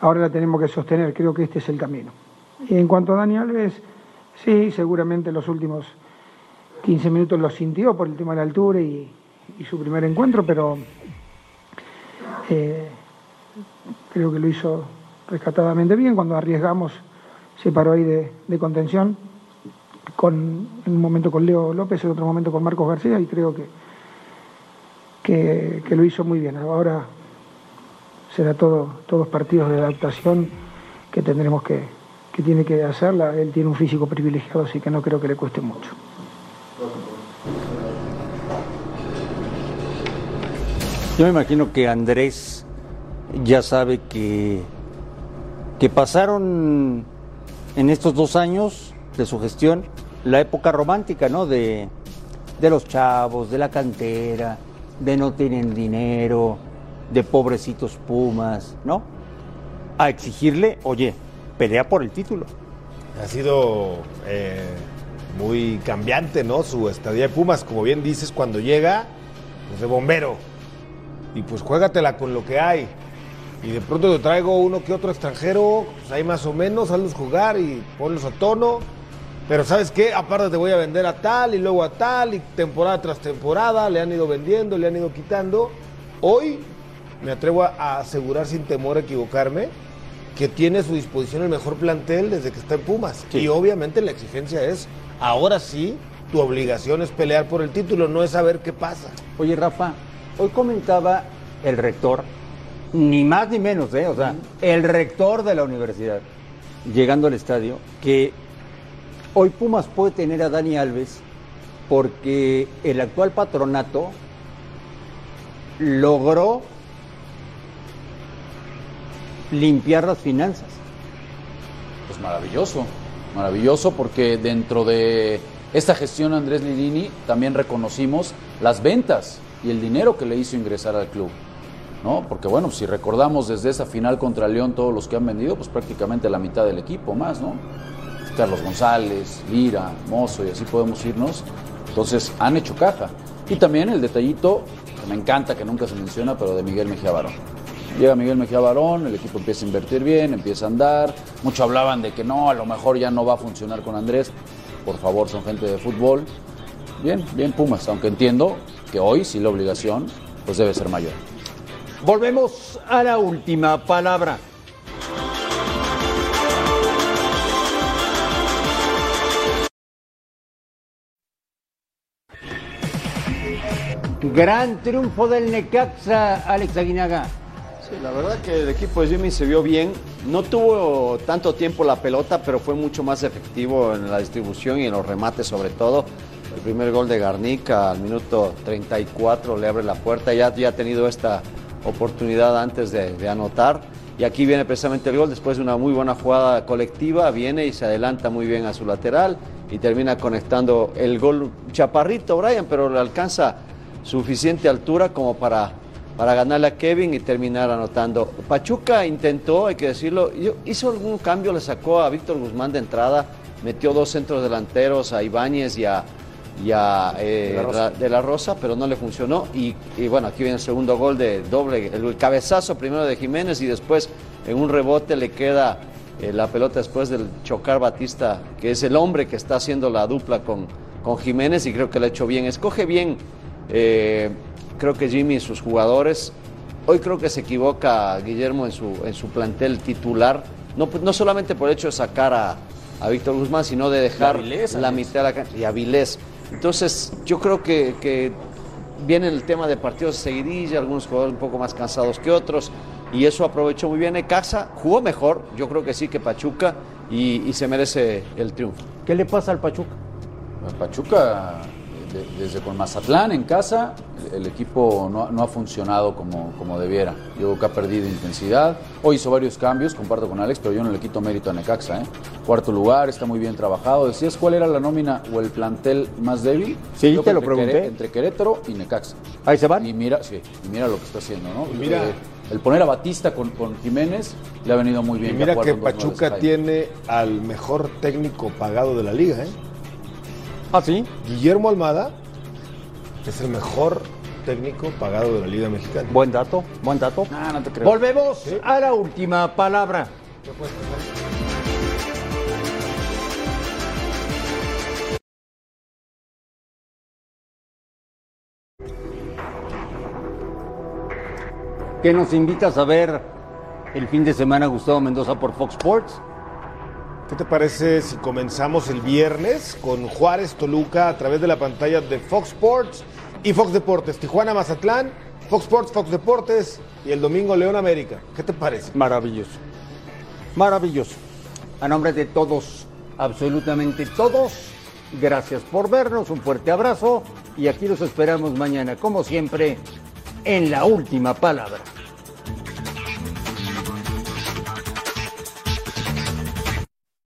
Ahora la tenemos que sostener, creo que este es el camino. Y en cuanto a Dani Alves, sí, seguramente los últimos 15 minutos lo sintió por el tema de la altura y, su primer encuentro, pero eh, creo que lo hizo rescatadamente bien. Cuando arriesgamos, se paró ahí de, contención, con, en un momento con Leo López, en otro momento con Marcos García, y creo que, que, que lo hizo muy bien. Ahora será todo, todos partidos de adaptación que tendremos que, que tiene que hacerla. Él tiene un físico privilegiado, así que no creo que le cueste mucho. Yo me imagino que Andrés ya sabe que, que pasaron en estos dos años de su gestión la época romántica, ¿no? De, de los chavos, de la cantera, de no tienen dinero, de pobrecitos Pumas, ¿no? A exigirle, oye, pelea por el título. Ha sido eh, muy cambiante, ¿no? Su estadía de Pumas, como bien dices, cuando llega, pues de bombero y pues juégatela con lo que hay. Y de pronto te traigo uno que otro extranjero, pues ahí más o menos, hazlos jugar y ponlos a tono. Pero ¿sabes qué? Aparte te voy a vender a tal y luego a tal y temporada tras temporada le han ido vendiendo, le han ido quitando. Hoy me atrevo a asegurar sin temor a equivocarme que tiene a su disposición el mejor plantel desde que está en Pumas. Sí. Y obviamente la exigencia es, ahora sí, tu obligación es pelear por el título, no es saber qué pasa. Oye, Rafa, Hoy comentaba el rector, ni más ni menos, ¿eh? o sea, el rector de la universidad, llegando al estadio, que hoy Pumas puede tener a Dani Alves porque el actual patronato logró limpiar las finanzas. Pues maravilloso, maravilloso porque dentro de esta gestión Andrés Lirini también reconocimos las ventas y el dinero que le hizo ingresar al club. ¿no? Porque bueno, si recordamos desde esa final contra León todos los que han vendido, pues prácticamente la mitad del equipo más, ¿no? Carlos González, Lira, Mozo y así podemos irnos. Entonces han hecho caja. Y también el detallito, que me encanta, que nunca se menciona, pero de Miguel Mejía Barón. Llega Miguel Mejía Barón, el equipo empieza a invertir bien, empieza a andar. Muchos hablaban de que no, a lo mejor ya no va a funcionar con Andrés. Por favor, son gente de fútbol. Bien, bien Pumas, aunque entiendo que hoy sí la obligación pues debe ser mayor. Volvemos a la última palabra. Gran triunfo del Necaxa, Alex Aguinaga. Sí, la verdad que el equipo de Jimmy se vio bien. No tuvo tanto tiempo la pelota, pero fue mucho más efectivo en la distribución y en los remates sobre todo. El primer gol de Garnica al minuto 34 le abre la puerta. Ya, ya ha tenido esta oportunidad antes de, de anotar. y aquí viene precisamente el gol después de una muy buena jugada colectiva, viene y se adelanta muy bien a su lateral y termina conectando el gol chaparrito Brian, pero le alcanza suficiente altura como para, para ganarle a Kevin y terminar anotando. Pachuca intentó, hay que decirlo, hizo algún cambio, le sacó a Víctor Guzmán de entrada, metió dos centros delanteros a Ibáñez y a, y a, eh, De la Rosa. de la Rosa, pero no le funcionó. Y, y bueno, aquí viene el segundo gol de doble, el cabezazo primero de Jiménez y después en un rebote le queda eh, la pelota después del chocar Batista, que es el hombre que está haciendo la dupla con, con Jiménez y creo que lo ha hecho bien. Escoge bien, eh, creo que Jimmy y sus jugadores. Hoy creo que se equivoca Guillermo en su, en su plantel titular, no, no solamente por el hecho de sacar a, a Víctor Guzmán, sino de dejar Avilés, la mitad de la cancha y a Vilés. Entonces, yo creo que, que viene el tema de partidos de seguidilla, algunos jugadores un poco más cansados que otros, y eso aprovechó muy bien Necaxa, jugó mejor, yo creo que sí que Pachuca, y, y se merece el triunfo. ¿Qué le pasa al Pachuca? Pachuca, de- desde con Mazatlán en casa, el equipo no, ha- no ha funcionado como, como debiera. Yo creo que ha perdido intensidad. Hoy hizo varios cambios, comparto con Alex, pero yo no le quito mérito a Necaxa. ¿eh? Cuarto lugar, está muy bien trabajado. ¿Decías cuál era la nómina o el plantel más débil? Sí, Yo te lo Quere- pregunté. Entre Querétaro y Necaxa. Ahí se van. Y mira, sí, y mira lo que está haciendo, ¿no? Y mira- Eh, el poner a Batista con, con Jiménez le ha venido muy Y bien. ya mira que Pachuca tiene al mejor técnico pagado de la liga, ¿eh? ¿Ah, sí? Guillermo Almada es el mejor técnico pagado de la Liga Mexicana. Buen dato, buen dato. Ah, no te creo. Volvemos a la última palabra. ¿Qué nos invitas a ver el fin de semana, Gustavo Mendoza, por Fox Sports? ¿Qué te parece si comenzamos el viernes con Juárez Toluca a través de la pantalla de Fox Sports y Fox Deportes? Tijuana Mazatlán, Fox Sports, Fox Deportes y el domingo León América. ¿Qué te parece? Maravilloso. Maravilloso. A nombre de todos, absolutamente todos, gracias por vernos, un fuerte abrazo y aquí los esperamos mañana, como siempre, en la última palabra.